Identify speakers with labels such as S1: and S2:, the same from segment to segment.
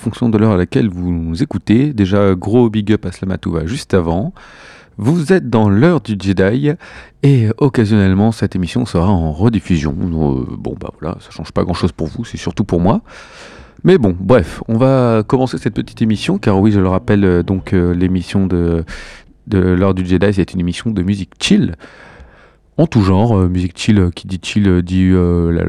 S1: fonction de l'heure à laquelle vous nous écoutez. Déjà, gros big up à Slamatouva juste avant. Vous êtes dans l'heure du Jedi et occasionnellement cette émission sera en rediffusion. Euh, bon bah voilà, ça change pas grand chose pour vous, c'est surtout pour moi. Mais bon, bref, on va commencer cette petite émission car oui, je le rappelle, euh, donc euh, l'émission de, de l'heure du Jedi, c'est une émission de musique chill en tout genre, euh, musique chill, euh, qui dit chill euh, dit la-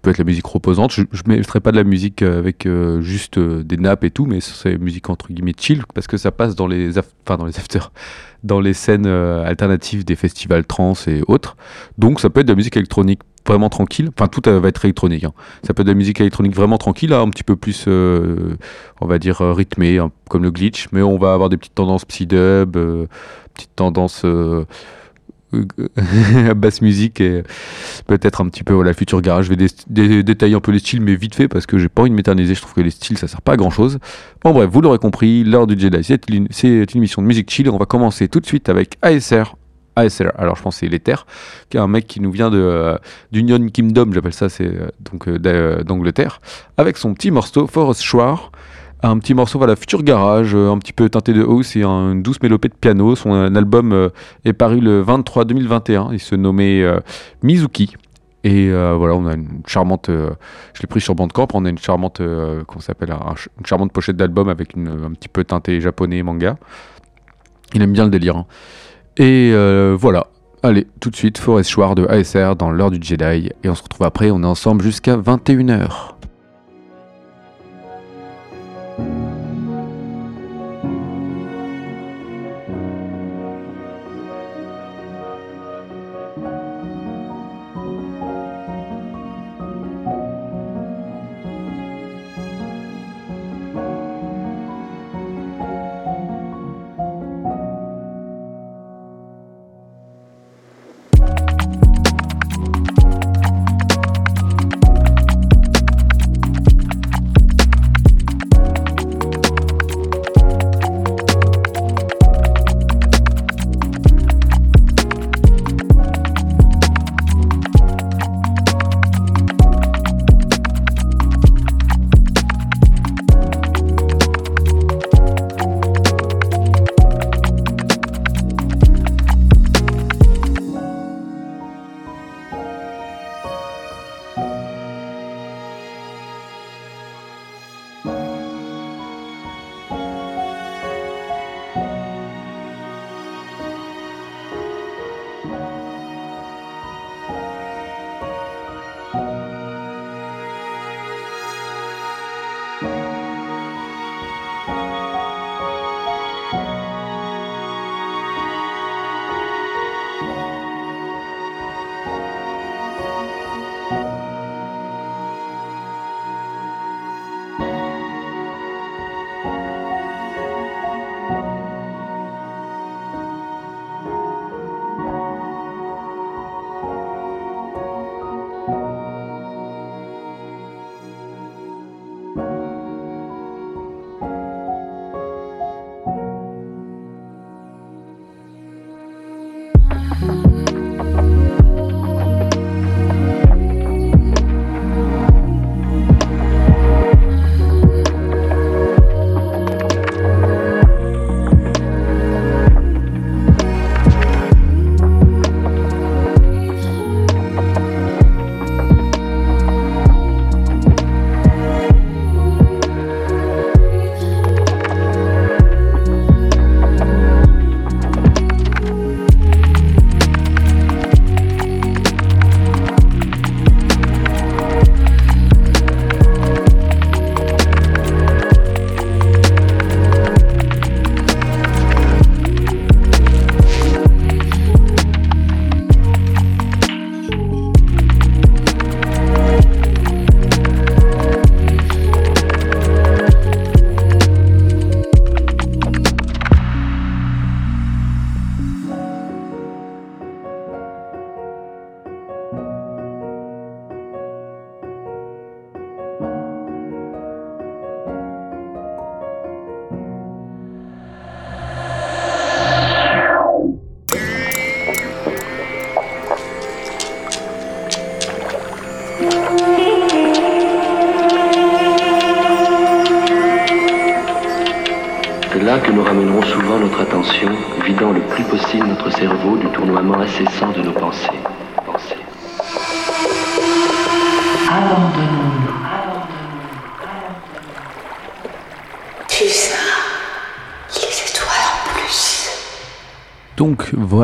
S1: peut être la musique reposante. Je ne mettrai pas de la musique avec juste des nappes et tout, mais c'est musique entre guillemets chill parce que ça passe dans les, enfin dans les afters, dans les scènes alternatives des festivals trans et autres. Donc ça peut être de la musique électronique vraiment tranquille. Enfin tout va être électronique. hein. Ça peut être de la musique électronique vraiment tranquille, là, un petit peu plus, on va dire rythmée, hein, comme le glitch, mais on va avoir des petites tendances psy-dub, petites tendances basse musique et peut-être un petit peu voilà, futur garage. Je vais dé- dé- détailler un peu les styles, mais vite fait parce que j'ai pas envie de m'éterniser. Je trouve que les styles ça sert pas à grand chose. Bon, bref, vous l'aurez compris, l'heure du Jedi, c'est une, une émission de musique chill. On va commencer tout de suite avec ASR. ASR, alors je pense c'est l'Ether, qui est un mec qui nous vient de euh, d'Union Kingdom, j'appelle ça, c'est euh, donc euh, d'A- d'Angleterre, avec son petit morceau Forest Shore, un petit morceau voilà futur garage, euh, un petit peu teinté de house et un- une douce mélopée de piano. Son euh, album euh, est paru le 23 2021. Il se nommait Mizuki. Et voilà, on a une charmante. je l'ai pris sur Bandcamp. On a une charmante. pochette d'album avec un petit peu teinté japonais manga. Il aime bien le délire. hein. Et voilà. Allez, tout de suite, Forest Shore de ASR dans l'heure du Jedi. Et on se retrouve après. On est ensemble jusqu'à 21h.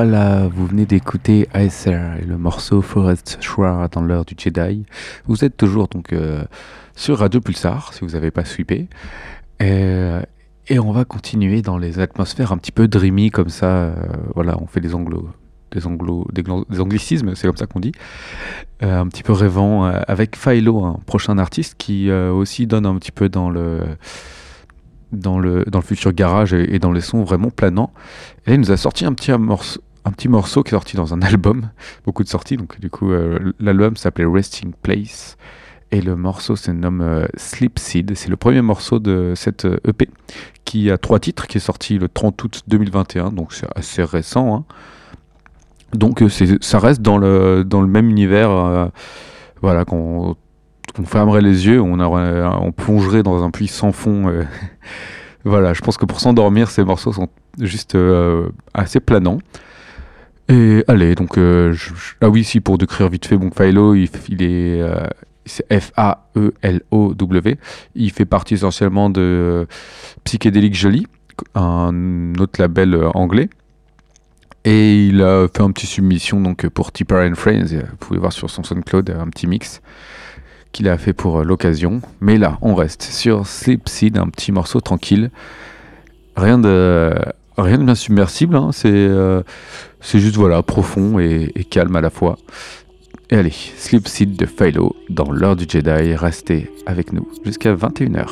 S1: Voilà, vous venez d'écouter Aether et le morceau Forest Shroud dans l'heure du Jedi. Vous êtes toujours donc euh, sur Radio Pulsar, si vous n'avez pas sweepé. Et, et on va continuer dans les atmosphères un petit peu dreamy comme ça. euh, voilà, on fait des anglo, des anglo, des, anglicismes, c'est comme ça qu'on dit. Euh, un petit peu rêvant euh, avec Philo, un prochain artiste qui euh, aussi donne un petit peu dans le dans le dans le futur garage et, dans les sons vraiment planants. Et il nous a sorti un petit morceau. Un petit morceau qui est sorti dans un album, beaucoup de sorties, donc du coup euh, l'album s'appelait Resting Place et le morceau se nomme euh, Seed. C'est le premier morceau de cette euh, EP qui a trois titres, qui est sorti le 30 août 2021, donc c'est assez récent. hein. Donc euh, ça reste dans le, dans le même univers, voilà, qu'on qu'on fermerait les yeux, on, on plongerait dans un puits sans fond. voilà, je pense que pour s'endormir, ces morceaux sont juste assez planants. Et allez, donc, euh, ah oui, si pour décrire vite fait, bon, Philo, il, est, euh, c'est F-A-E-L-O-W. Il fait partie essentiellement de Psychédélique Jolie, un autre label euh, anglais. Et il a fait un petit submission donc pour Tipper and Friends. Vous pouvez voir sur son SoundCloud un petit mix qu'il a fait pour l'occasion. Mais là, on reste sur Sleep Seed, un petit morceau tranquille. Rien de rien de bien submersible. hein, C'est euh, c'est juste voilà profond et, et calme à la fois. Et allez, Sleep Seed de Philo dans l'heure du Jedi. Restez avec nous jusqu'à 21h.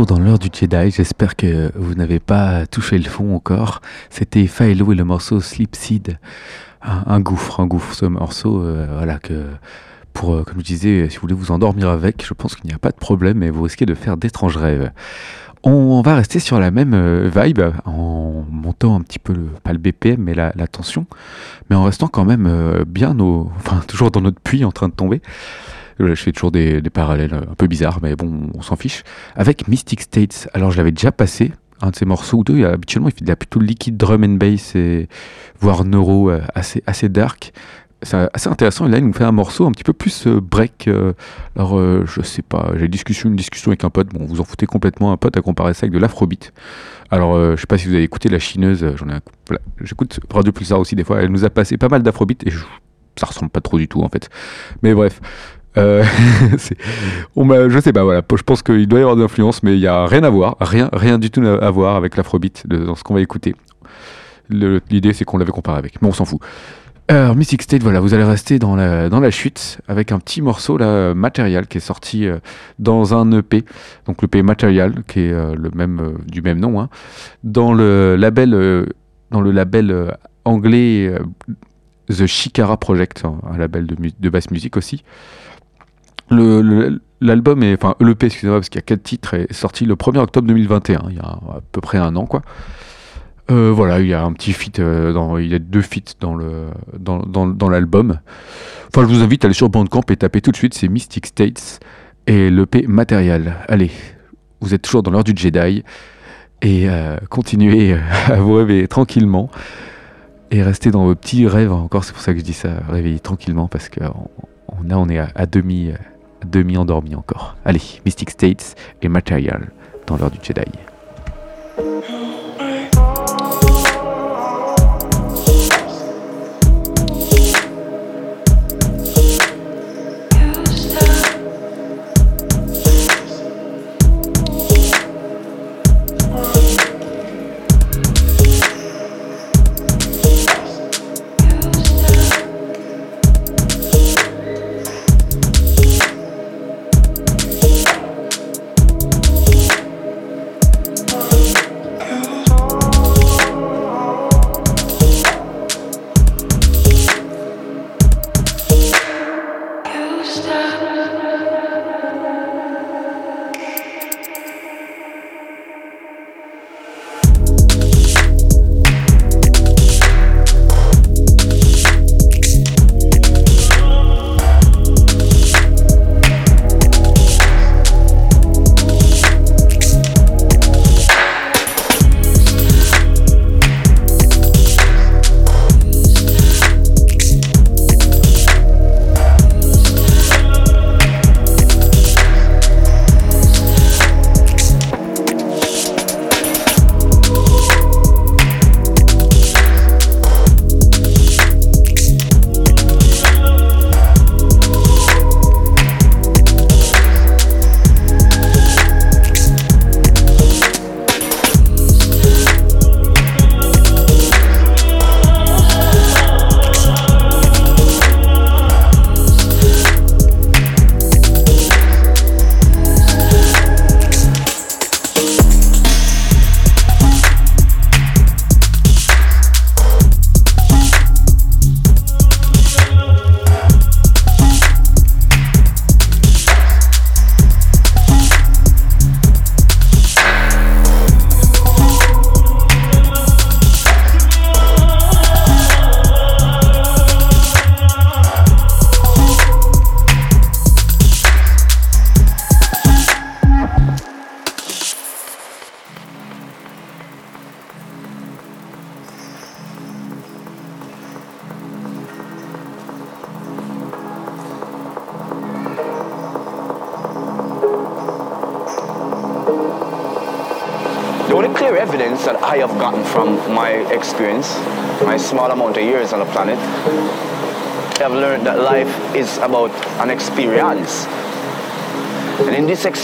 S1: Dans l'heure du Jedi, j'espère que vous n'avez pas touché le fond encore. C'était Philo et le morceau Sleep Seed. Un, un gouffre, un gouffre ce morceau, euh, voilà que pour, euh, comme je disais, si vous voulez vous endormir avec, je pense qu'il n'y a pas de problème, mais vous risquez de faire d'étranges rêves. On va rester sur la même euh, vibe en montant un petit peu, le, pas le BPM, mais la, la tension, mais en restant quand même bien au, enfin toujours dans notre puits en train de tomber. Voilà, je fais toujours des, parallèles un peu bizarres, mais bon, on s'en fiche. Avec Mystic States, alors je l'avais déjà passé, un de ces morceaux ou deux. Habituellement, il fait de la plutôt liquide drum and bass, et, voire neuro, euh, assez, assez dark. C'est assez intéressant. Et là, il nous fait un morceau un petit peu plus euh, break. euh, alors, euh, je sais pas, j'ai discussion, une discussion avec un pote. Bon, vous en foutez complètement. Un pote a comparé ça avec de l'afrobeat. Alors, euh, je sais pas si vous avez écouté La Chineuse. euh, J'en ai, voilà, j'écoute Radio Pulsar aussi des fois. Elle nous a passé pas mal d'afrobeat et je- ça ressemble pas trop du tout en fait. Mais bref. Euh, je sais pas, voilà. Je pense qu'il doit y avoir de l'influence, mais il y a rien à voir, rien, rien du tout à voir avec l'afrobeat dans ce qu'on va écouter. Le- L'idée, c'est qu'on l'avait comparé avec, mais on s'en fout. Alors, Mystic State, voilà, vous allez rester dans la, dans la chute avec un petit morceau là, Material qui est sorti euh, dans un EP, donc l'EP Material qui est euh, le même euh, du même nom, hein, dans le label euh, dans le label euh, anglais euh, The Shikara Project, hein, un label de, de basse musique aussi. L'album est, enfin l'EP, excusez-moi, parce qu'il y a quatre titres, est sorti le 1er octobre 2021, il y a à peu près un an quoi. Euh, voilà, il y a un petit feat, euh, il y a deux feats dans dans, dans, l'album. Enfin, je vous invite à aller sur Bandcamp et taper tout de suite, c'est Mystic States et l'EP Matériel. Allez, vous êtes toujours dans l'heure du Jedi et euh, continuez à vous réveiller tranquillement et restez dans vos petits rêves. Encore, c'est pour ça que je dis ça, réveillez tranquillement parce que on, on, là, on est à, demi demi endormi encore. Allez, Mystic States et Material dans l'heure du Jedi.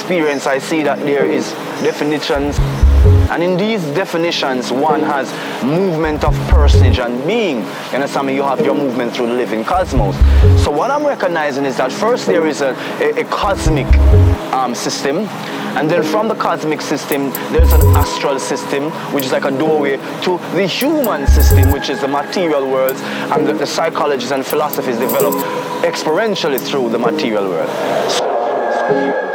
S2: Experience, I see that there is definitions. And in these definitions, one has movement of personage and being. You understand me? You have your movement through the living cosmos. So what I'm recognizing is that first there is a, a, a cosmic um, system. And then from the cosmic system, there's an astral system, which is like a doorway to the human system, which is the material world. And the, the psychologists and philosophies develop experientially through the material world.
S1: Et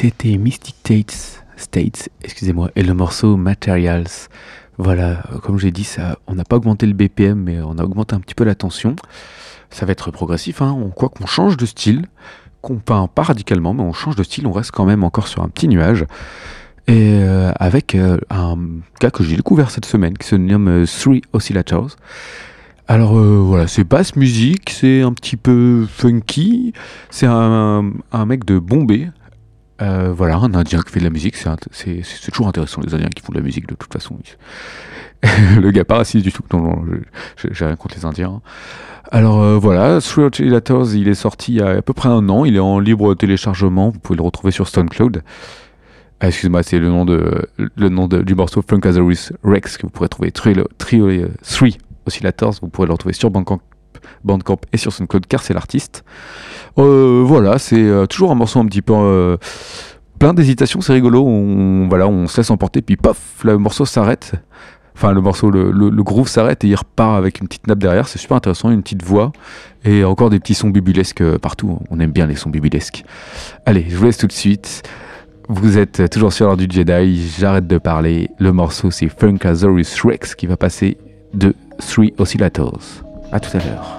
S1: c'était Mystic States, States, excusez-moi, et le morceau Materials. Voilà, euh, comme j'ai dit, ça, on n'a pas augmenté le BPM, mais on a augmenté un petit peu la tension. Ça va être progressif, hein. quoi qu'on change de style, qu'on peint pas radicalement, mais on change de style, on reste quand même encore sur un petit nuage. Et euh, avec euh, un gars que j'ai découvert cette semaine qui se nomme Three Oscillators. Alors voilà, c'est basse musique, c'est un petit peu funky, c'est un mec de Bombay. Euh, voilà, un Indien qui fait de la musique, c'est toujours intéressant les Indiens qui font de la musique de toute façon. le gars pas raciste du tout, non, non, j'ai rien contre les Indiens. Alors euh, voilà, Three Oscillators, il est sorti il y a à peu près un an, il est en libre téléchargement, vous pouvez le retrouver sur SoundCloud. Ah, excuse-moi, c'est le nom, de, le nom de- du morceau Funkazorus Rex que vous pourrez trouver. Three, euh, Three Oscillators, vous pourrez le retrouver sur Bandcamp, Bandcamp et sur SoundCloud car c'est l'artiste. Euh, voilà, c'est euh, toujours un morceau un petit peu euh, plein d'hésitation, c'est rigolo. On, voilà, on se laisse emporter, puis paf, le morceau s'arrête. Enfin, le morceau, le, groove s'arrête et il repart avec une petite nappe derrière. C'est super intéressant, une petite voix et encore des petits sons bibulesques euh, partout. On aime bien les sons bibulesques. Allez, je vous laisse tout de suite. Vous êtes toujours sur l'heure du Jedi. J'arrête de parler. Le morceau, c'est Funkazorus Rex qui va passer de Three Oscillators. À tout à l'heure.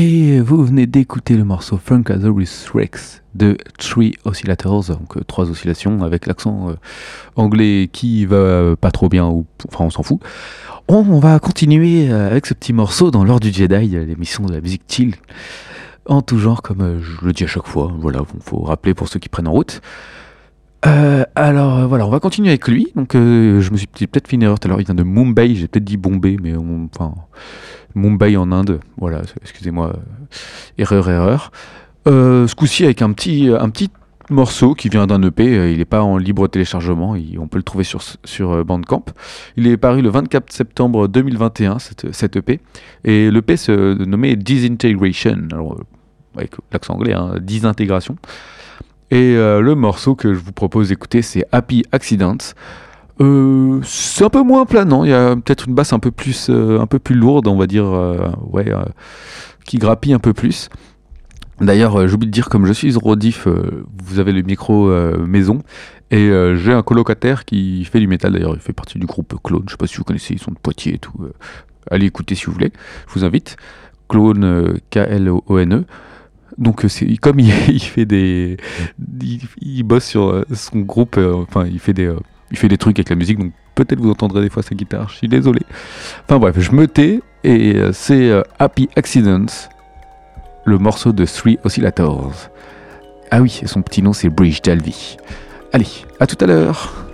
S1: Vous venez d'écouter le morceau Funkadorus Rex de Three Oscillators, donc euh, trois oscillations avec l'accent euh, anglais qui va pas trop bien, ou enfin on s'en fout. On, va continuer euh, avec ce petit morceau dans l'ordre du Jedi, l'émission de la musique chill, en tout genre comme je le dis à chaque fois. Voilà, il faut rappeler pour ceux qui prennent en route. Alors voilà, on va continuer avec lui. Donc je me suis peut-être fait une erreur tout à l'heure. Il vient de Mumbai, j'ai peut-être dit Bombay, mais enfin Mumbai en Inde. Voilà, excusez-moi, euh, erreur, erreur. Euh, ce coup-ci avec un petit, un petit morceau qui vient d'un EP. euh, Il n'est pas en libre téléchargement. on peut le trouver sur sur Bandcamp. Il est paru le 24 septembre 2021 cette, cet EP et l'EP se nommait Disintegration. Avec l'accent anglais, hein, désintégration. Et le morceau que je vous propose d'écouter, c'est Happy Accidents. Euh, c'est un peu moins planant, il y a peut-être une basse un peu plus, euh, un peu plus lourde, on va dire, euh, ouais, qui grappille un peu plus. D'ailleurs, j'oublie de dire, comme je suis Rodif, vous avez le micro maison, et j'ai un colocataire qui fait du métal, d'ailleurs, il fait partie du groupe Clone, je sais pas si vous connaissez, ils sont de Poitiers et tout. allez écouter si vous voulez, je vous invite. Clone, K-L-O-N-E. Donc, comme il, fait des. Il, bosse sur son groupe, enfin, il fait, des, il fait des trucs avec la musique, donc peut-être vous entendrez des fois sa guitare, je suis désolé. Enfin, bref, je me tais, et euh, c'est euh, Happy Accidents, le morceau de Three Oscillators. Ah oui, son petit nom, c'est Bridge Dalby. Allez, à tout à l'heure!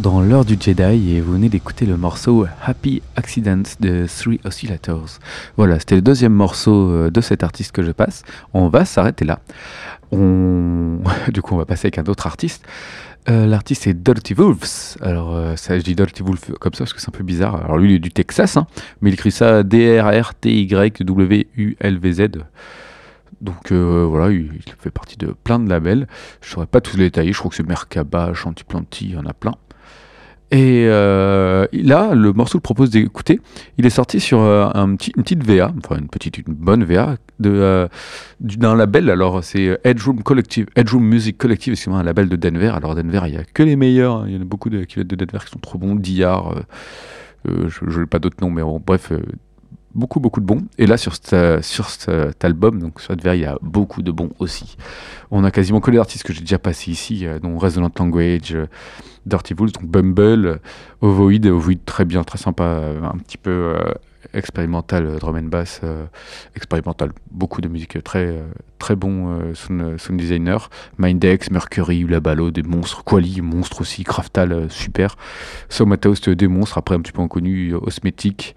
S1: Dans l'heure du Jedi et vous venez d'écouter le morceau Happy Accidents de Three Oscillators. Voilà, c'était le deuxième morceau euh, de cet artiste que je passe. On va s'arrêter là. Du coup, on va passer avec un autre artiste. Euh, L'artiste est Dirty Wolves. Alors, euh, ça, je dis Dirty Wolves comme ça parce que c'est un peu bizarre. Alors, lui, il est du Texas, hein, mais il écrit ça D-R-R-T-Y-W-U-L-V-Z. Donc euh, voilà, il, fait partie de plein de labels. Je ne saurais pas tous les détailler. Je crois que c'est Merkaba, Chantiplanti, il y en a plein. Et euh, là, le morceau que propose d'écouter, il est sorti sur euh, une petite VA, enfin une petite, une bonne VA euh, du- d'un label. Alors c'est Edgeroom Collective, Edgeroom Music Collective, excusez-moi, un label de Denver. Alors Denver, il y a que les meilleurs. hein. Il y en a beaucoup de qui de Denver qui sont trop bons. Euh, je n'ai pas d'autres noms, mais bon, bref, beaucoup beaucoup de bons. Et là sur, cette- sur cet album, donc sur Denver, il y a beaucoup de bons aussi. On a quasiment que les artistes que j'ai déjà passés ici, euh, dont Resonant Language. euh, Dirty Wolves, donc Bumble, euh, Ovoid, Ovoid très bien, très sympa, euh, un petit peu euh, expérimental, euh, drum and bass, euh, expérimental, beaucoup de musique, euh, très euh, très bon euh, sound, sound designer, Mindex, Mercury, Labalo, des monstres, Quali, monstre aussi, Craftal, euh, super, Somatoast, des monstres, après un petit peu inconnu, euh, Osmetic,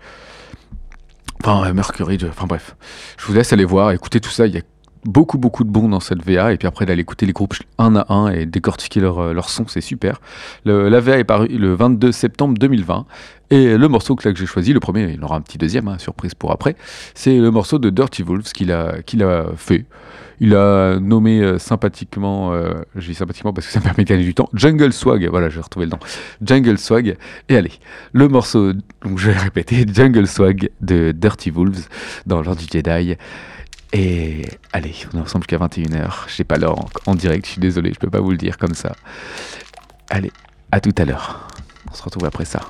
S1: enfin euh, Mercury, enfin bref, je vous laisse aller voir, écouter tout ça, il y a beaucoup beaucoup de bons dans cette VA et puis après d'aller écouter les groupes un à un et décortiquer leur, euh, leur son c'est super. Le, la VA est paru le 22 septembre 2020 et le morceau que, que j'ai choisi le premier il y en aura un petit deuxième hein, surprise pour après c'est le morceau de Dirty Wolves qu'il a, qu'il a fait il a nommé euh, sympathiquement, euh, je dis sympathiquement parce que ça me permet de gagner du temps, Jungle Swag, voilà j'ai retrouvé le nom, Jungle Swag, et allez, le morceau, donc je vais répéter, Jungle Swag de Dirty Wolves dans l'ordre du Jedi, et allez, on est ensemble jusqu'à 21h. Je pas l'heure en, en direct, je suis désolé, je peux pas vous le dire comme ça. Allez, à tout à l'heure. On se retrouve après ça.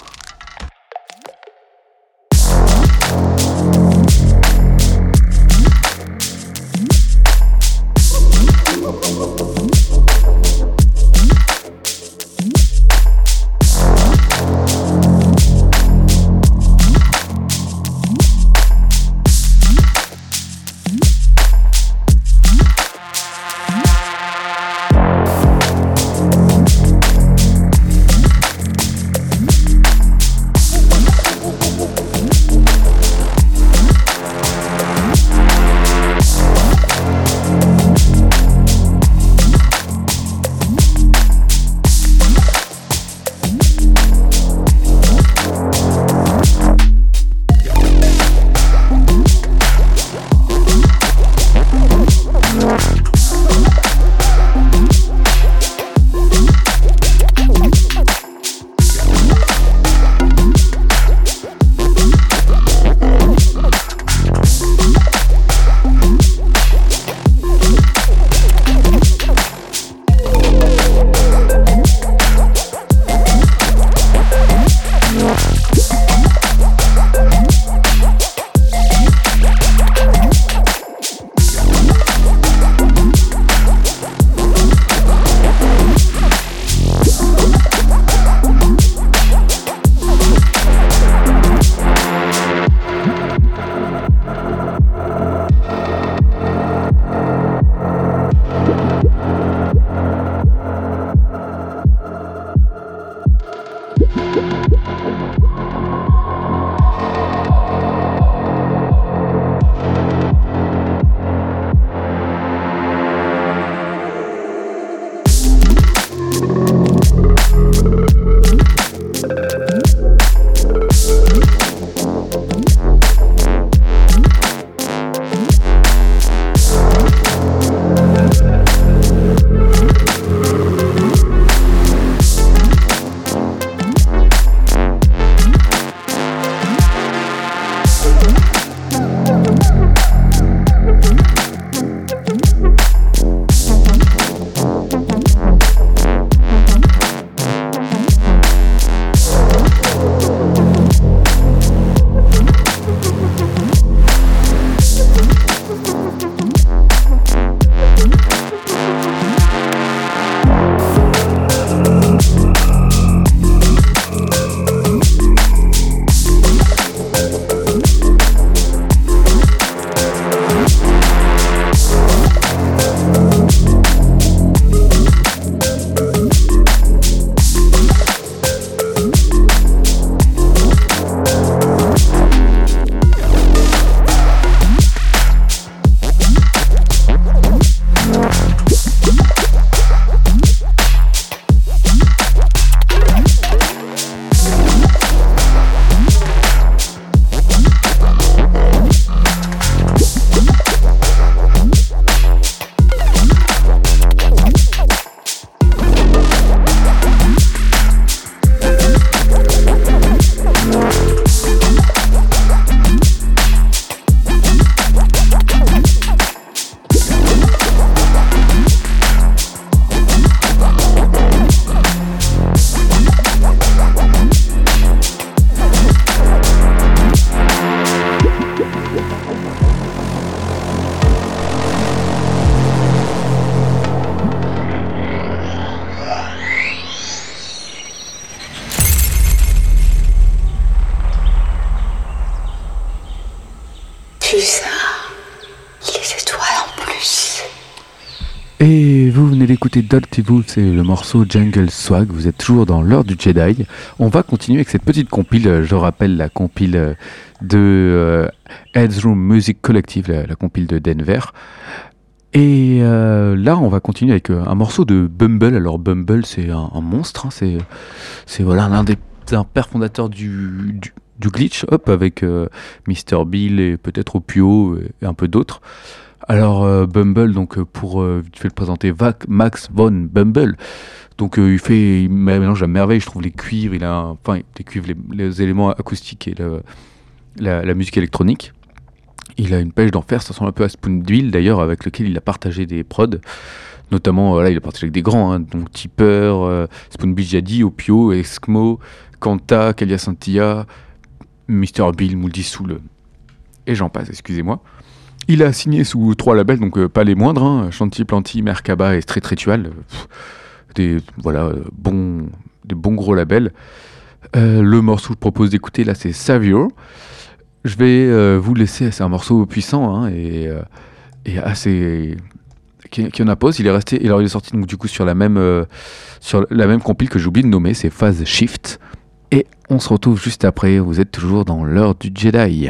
S1: Venez d'écouter Wolf, c'est le morceau Jungle Swag. Vous êtes toujours dans l'heure du Jedi. On va continuer avec cette petite compile. Je rappelle la compile euh, de euh, Headroom Music Collective, la, compile de Denver. Et euh, là, on va continuer avec euh, un morceau de Bumble. Alors Bumble, c'est un, monstre. hein. C'est, c'est voilà l'un des un père fondateur du glitch, hop, avec euh, Mr Bill et peut-être Opio et un peu d'autres. Alors euh, Bumble, donc euh, pour euh, vite fait le présenter, Max von Bumble. Donc il fait, il mélange à merveille, je trouve les cuivres, il a, enfin les cuivres, les, les éléments acoustiques et la, musique électronique. Il a une pêche d'enfer, ça ressemble un peu à Spoonbill d'ailleurs, avec lequel il a partagé des prods. Notamment, voilà, il a partagé avec des grands, hein, donc Tipper, Jadi, Opio, Eskimo, Kanta, Kalia Santia, Mr. Bill, Multisoul, et j'en passe, excusez-moi. Il a signé sous trois labels, donc euh, pas les moindres, hein, Chanty Planty, Merkaba et Street Ritual. des, voilà, euh, bons, des bons gros labels. Euh, le morceau que je propose d'écouter là, c'est Savior. Je vais vous laisser, c'est un morceau puissant hein, et, assez. qui, en impose. Il est resté, alors il est sorti donc du coup sur la même, sur même compile que j'ai oublié de nommer, c'est Phase Shift. Et on se retrouve juste après. Vous êtes toujours dans l'heure du Jedi.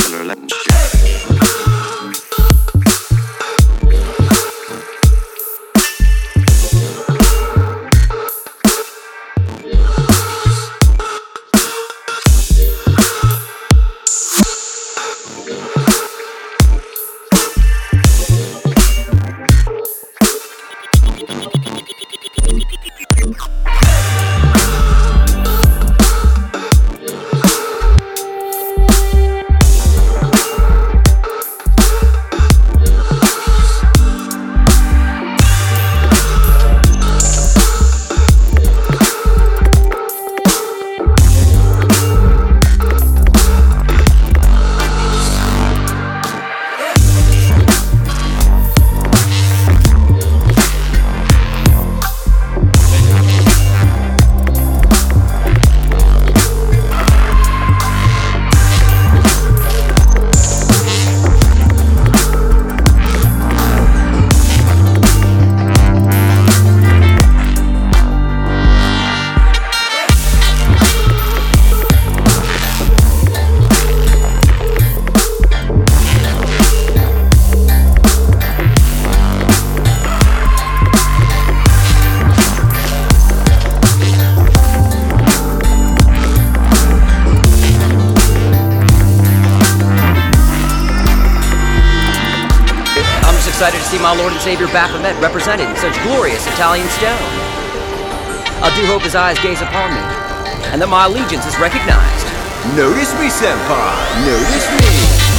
S3: Baphomet represented in such glorious Italian stone. I do hope his eyes gaze upon me, and that my allegiance is recognized. Notice me, Senpai! Notice me!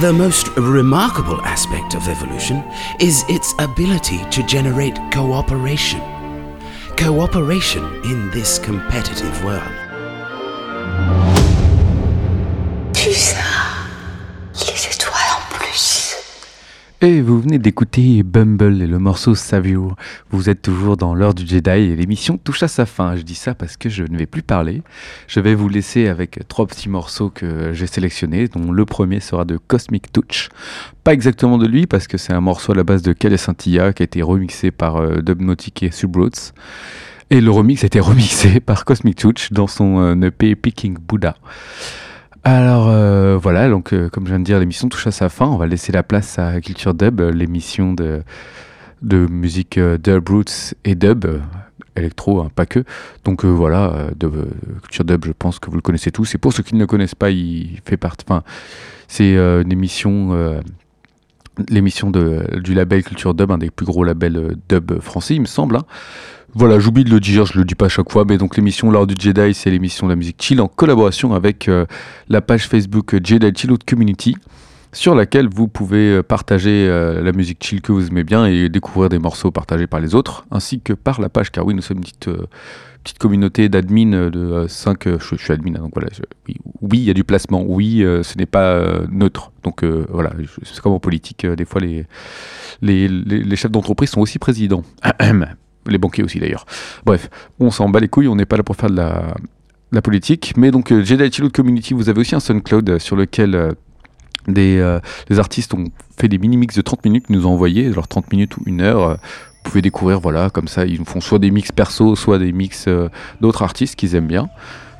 S4: The most remarkable aspect of evolution is its ability to generate cooperation. Cooperation in this competitive world.
S1: Et vous venez d'écouter Bumble et le morceau Savio. Vous êtes toujours dans l'heure du Jedi et l'émission touche à sa fin. Je dis ça parce que je ne vais plus parler. Je vais vous laisser avec trois petits morceaux que j'ai sélectionnés, dont le premier sera de Cosmic Touch. Pas exactement de lui parce que c'est un morceau à la base de Kelly Santilla qui a été remixé par euh, et Subroots. Et le remix a été remixé par Cosmic Touch dans son euh, EP Picking Buddha. Alors euh, voilà, euh, comme je viens de dire, l'émission touche à sa fin. On va laisser la place à Culture Dub, euh, l'émission de, musique euh, dub roots et dub, électro, hein, pas que. Donc voilà, Culture Dub, je pense que vous le connaissez tous. Et pour ceux qui ne le connaissent pas, il fait partie. C'est L'émission du label Culture Dub, un des plus gros labels dub français, il me semble. hein. Voilà, j'oublie de le dire, je le dis pas à chaque fois, mais donc l'émission L'Heure du Jedi, c'est l'émission de la musique chill en collaboration avec euh, la page Facebook Jedi Chill Out Community, sur laquelle vous pouvez euh, partager euh, la musique chill que vous aimez bien et découvrir des morceaux partagés par les autres, ainsi que par la page, car oui, nous sommes une petite, petite communauté d'admin de 5, je, suis admin, hein, donc voilà, oui, il y a du placement, oui, ce n'est pas neutre, donc voilà, c'est comme en politique, des fois les, les, les- les chefs d'entreprise sont aussi présidents. les banquiers aussi d'ailleurs. Bref, on s'en bat les couilles, on n'est pas là pour faire de la, politique. Mais donc, euh, Jedi Chill Out Community, vous avez aussi un SoundCloud euh, sur lequel euh, des, euh, des artistes ont fait des mini-mix de 30 minutes, nous ont envoyé, genre 30 minutes ou une heure. euh, vous pouvez découvrir, voilà, comme ça, ils font soit des mix perso, soit des mix euh, d'autres artistes qu'ils aiment bien.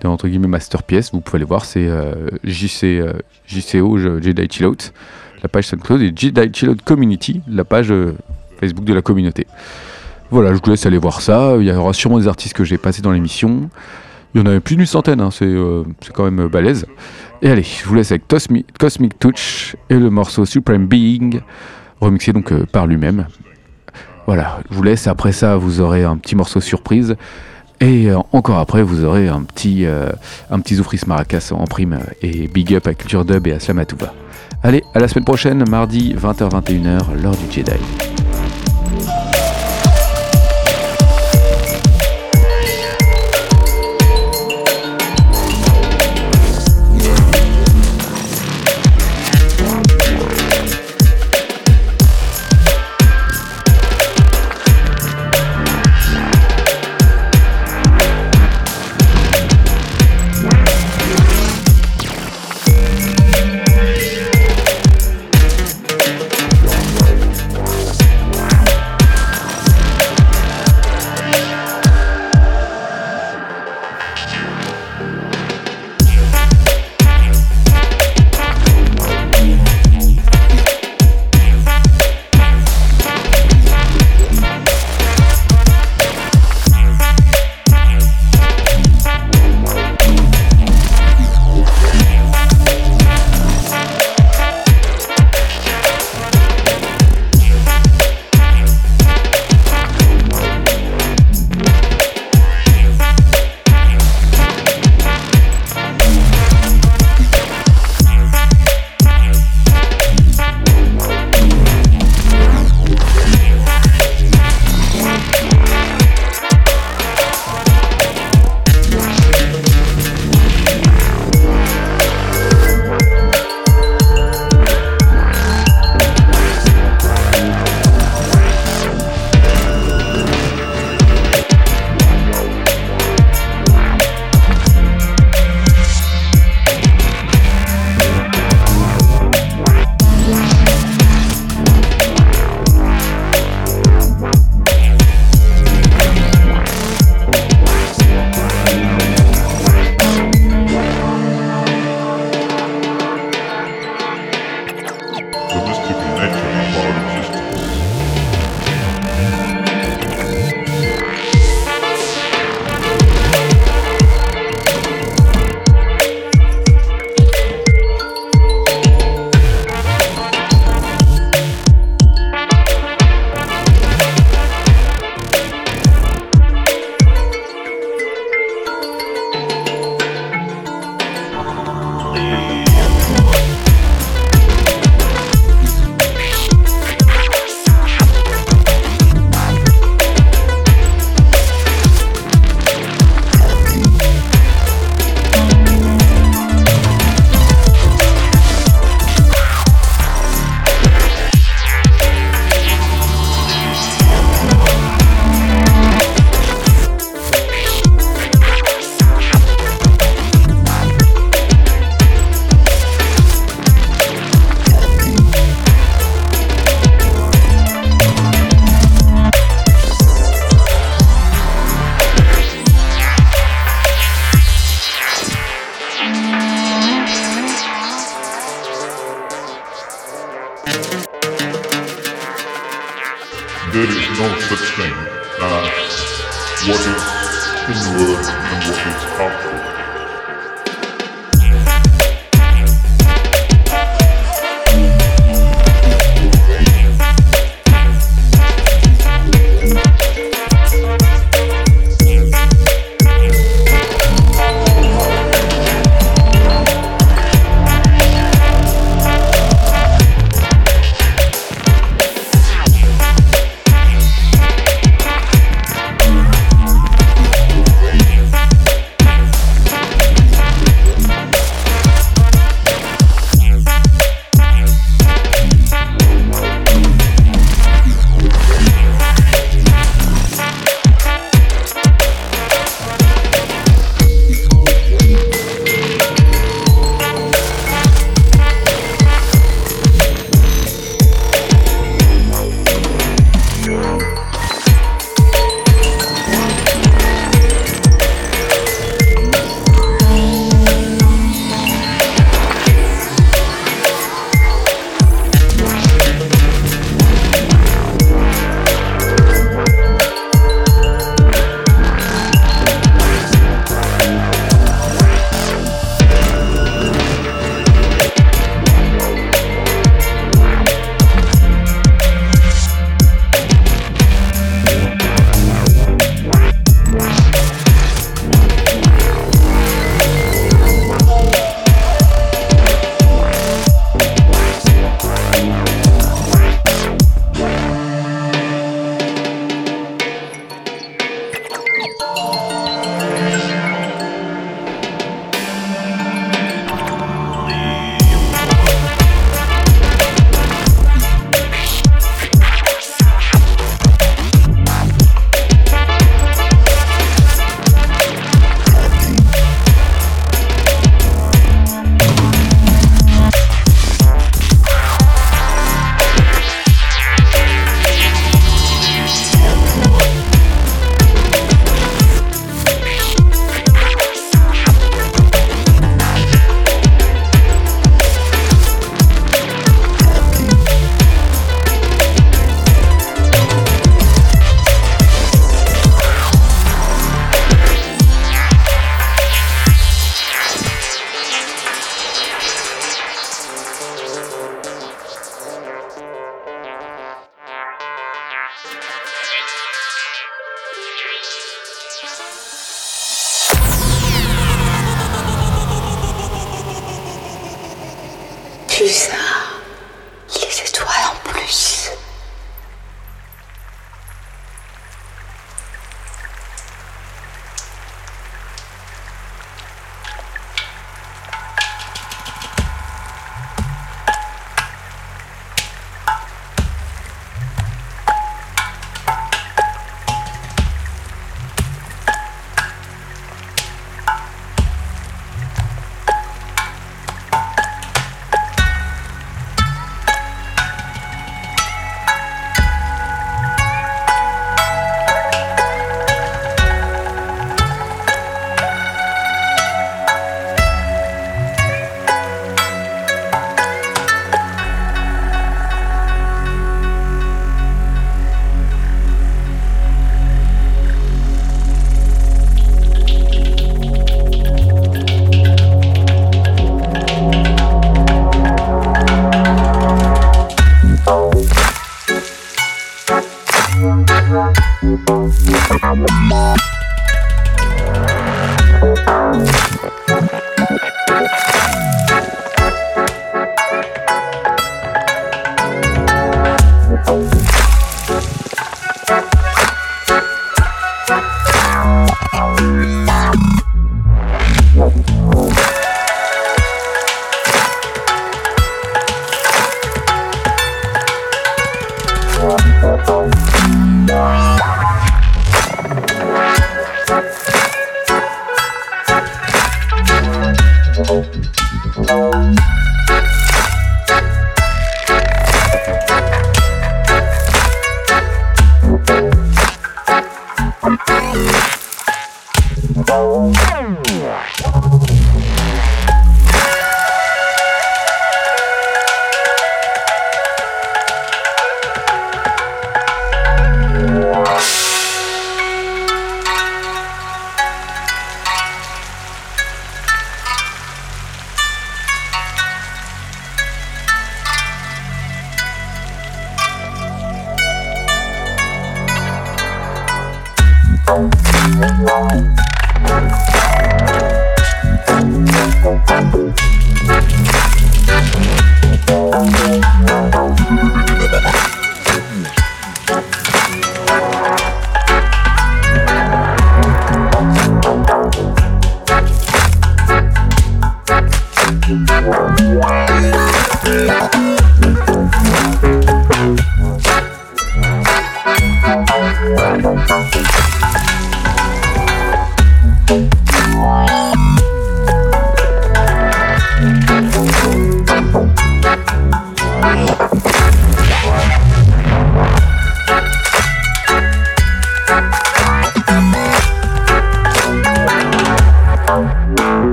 S1: Des entre guillemets masterpiece, vous pouvez aller voir, c'est euh, JC, euh, JCO, je- Jedi Chill Out, la page SoundCloud, et Jedi Chill Out Community, la page euh, Facebook de la communauté. Voilà, je vous laisse aller voir ça. Il y aura sûrement des artistes que j'ai passés dans l'émission. Il y en avait plus d'une centaine, hein, c'est euh, c'est quand même euh, balèze. Et allez, je vous laisse avec Cosmi- Cosmic Touch et le morceau Supreme Being, remixé donc euh, par lui-même. Voilà, je vous laisse. Après ça, vous aurez un petit morceau surprise. Et encore après, vous aurez un petit, un petit Zoufris Maracas en prime. Et big up à Culture Dub et à Slamatouva. Allez, à la semaine prochaine, mardi 20h-21h, l'heure du Jedi.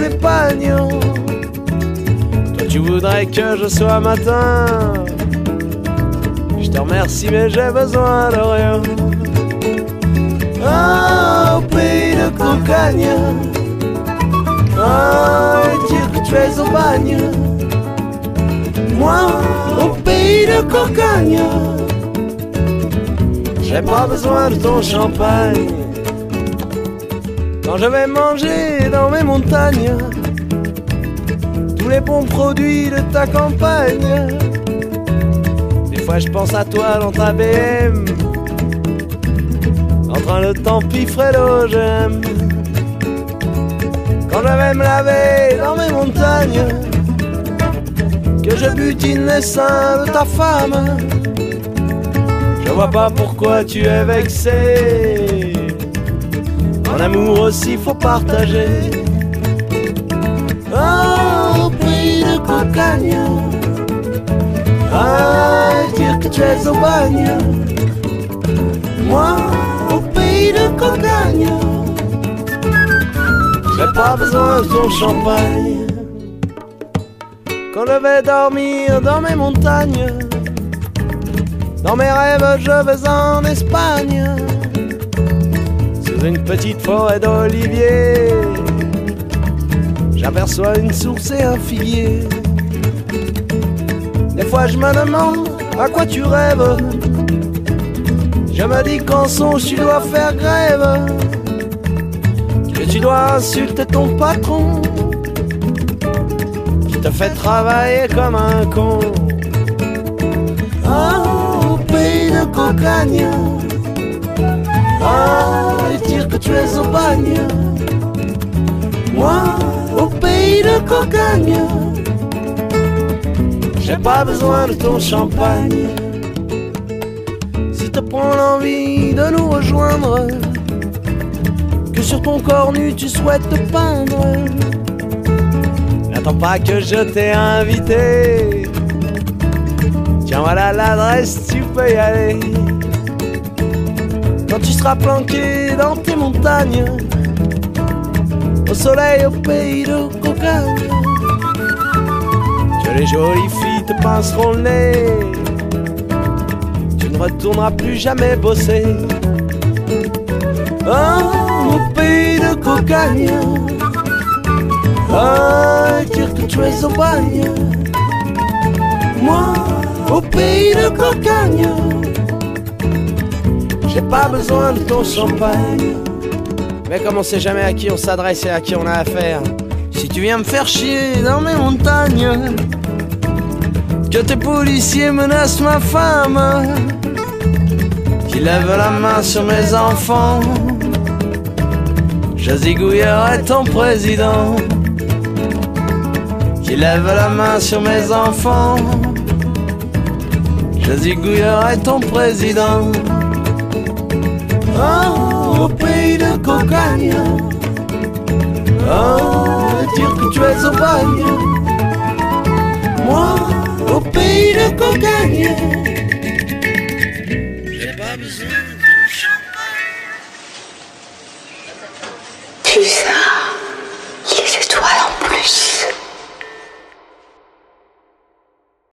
S5: Les pagnes. Toi tu voudrais que je sois matin je te remercie, mais j'ai besoin de rien. Au pays de cocagne. Et dire que tu es au bagne. Moi, au pays de cocagne. J'ai pas besoin de ton champagne. Quand je vais manger dans mes montagnes, tous les bons produits de ta campagne. Des fois je pense à toi dans ta BM En train de t'empiffrer j'aime. Quand je vais me laver dans mes montagnes Que je butine les seins de ta femme. Je vois pas pourquoi tu es vexé En amour aussi faut partager Oh, pays de cocagne Ah, dire que tu es au bagne. Moi, au pays de cocagne, j'ai pas besoin de ton champagne. Quand je vais dormir dans mes montagnes, dans mes rêves, je vais en Espagne, une petite forêt d'oliviers. J'aperçois une source et un figuier. Des fois je me demande à quoi tu rêves Je me dis qu'en songe tu dois faire grève, que tu dois insulter ton patron, qui te fait travailler comme un con. Au pays de cocagne, tu es au bagne. Moi, au pays de cocagne, j'ai pas besoin de ton champagne. Si te prends l'envie de nous rejoindre, que sur ton corps nu tu souhaites te peindre, n'attends pas que je t'ai invité. Tiens, voilà l'adresse, tu peux y aller. Tu seras planqué dans tes montagnes, au soleil, au pays de cocagne, que les jolies filles te pinceront le nez. Tu ne retourneras plus jamais bosser. Oh, au pays de cocagne, que tu es au bagne. Moi, au pays de cocagne, j'ai pas besoin de ton champagne. Mais comme on sait jamais à qui on s'adresse et à qui on a affaire, si tu viens me faire chier dans mes montagnes, que tes policiers menacent ma femme, qu'ils lèvent la main sur mes enfants, je zigouillerai ton président. Qui lève la main sur mes enfants, je zigouillerai ton président. Oh, pays de cocagne. Oh, dire que tu es au bagne. Moi, au pays de cocagne.